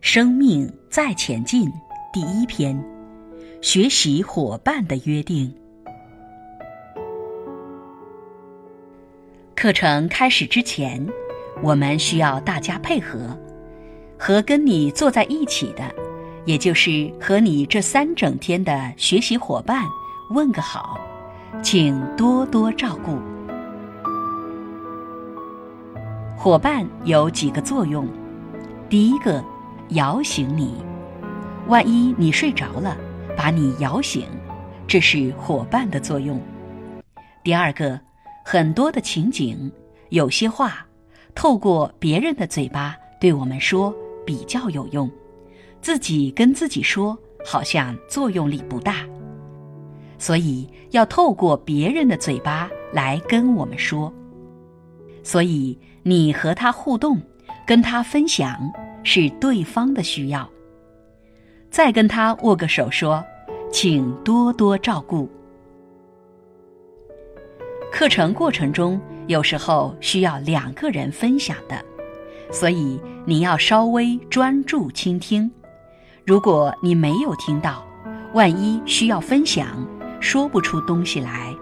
生命再前进第一篇：学习伙伴的约定。课程开始之前，我们需要大家配合，和跟你坐在一起的，也就是和你这三整天的学习伙伴问个好，请多多照顾。伙伴有几个作用，第一个。摇醒你，万一你睡着了，把你摇醒，这是伙伴的作用。第二个，很多的情景，有些话，透过别人的嘴巴对我们说比较有用，自己跟自己说好像作用力不大，所以要透过别人的嘴巴来跟我们说。所以你和他互动，跟他分享。是对方的需要。再跟他握个手，说：“请多多照顾。”课程过程中有时候需要两个人分享的，所以你要稍微专注倾听。如果你没有听到，万一需要分享，说不出东西来，